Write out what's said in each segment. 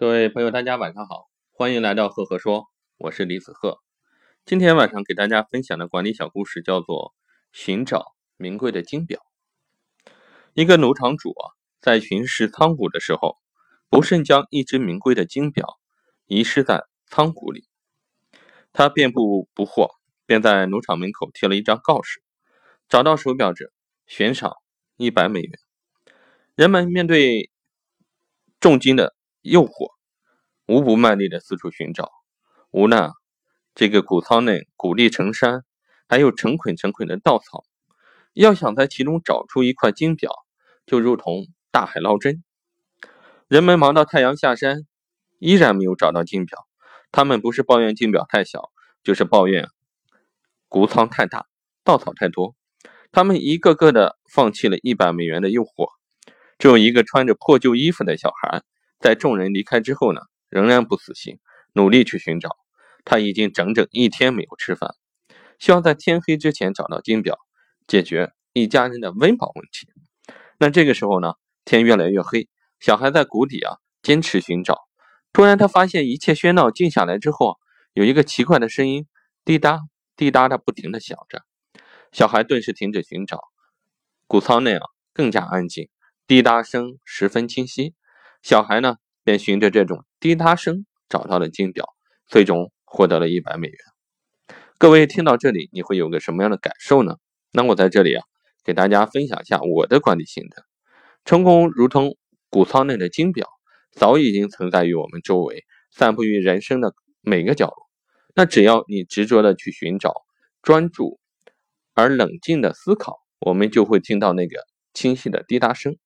各位朋友，大家晚上好，欢迎来到赫赫说，我是李子赫。今天晚上给大家分享的管理小故事叫做《寻找名贵的金表》。一个农场主啊，在巡视仓库的时候，不慎将一只名贵的金表遗失在仓库里。他遍布不获，便在农场门口贴了一张告示：找到手表者，悬赏一百美元。人们面对重金的诱惑，无不卖力的四处寻找。无奈，这个谷仓内谷粒成山，还有成捆成捆的稻草，要想在其中找出一块金表，就如同大海捞针。人们忙到太阳下山，依然没有找到金表。他们不是抱怨金表太小，就是抱怨谷仓太大，稻草太多。他们一个个的放弃了一百美元的诱惑。只有一个穿着破旧衣服的小孩。在众人离开之后呢，仍然不死心，努力去寻找。他已经整整一天没有吃饭，希望在天黑之前找到金表，解决一家人的温饱问题。那这个时候呢，天越来越黑，小孩在谷底啊坚持寻找。突然，他发现一切喧闹静下来之后，有一个奇怪的声音，滴答滴答的不停的响着。小孩顿时停止寻找，谷仓内啊更加安静，滴答声十分清晰。小孩呢，便循着这种滴答声找到了金表，最终获得了一百美元。各位听到这里，你会有个什么样的感受呢？那我在这里啊，给大家分享一下我的管理心得。成功如同谷仓内的金表，早已经存在于我们周围，散布于人生的每个角落。那只要你执着的去寻找，专注而冷静的思考，我们就会听到那个清晰的滴答声。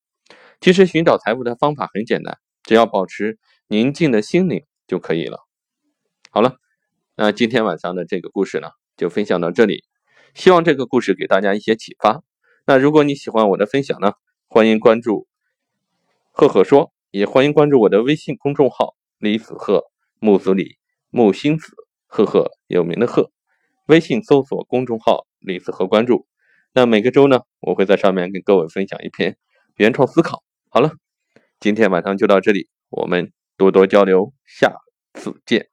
其实寻找财富的方法很简单，只要保持宁静的心灵就可以了。好了，那今天晚上的这个故事呢，就分享到这里。希望这个故事给大家一些启发。那如果你喜欢我的分享呢，欢迎关注“赫赫说”，也欢迎关注我的微信公众号“李子赫木子李木星子赫赫有名的赫”。微信搜索公众号“李子赫”，关注。那每个周呢，我会在上面跟各位分享一篇原创思考。好了，今天晚上就到这里，我们多多交流，下次见。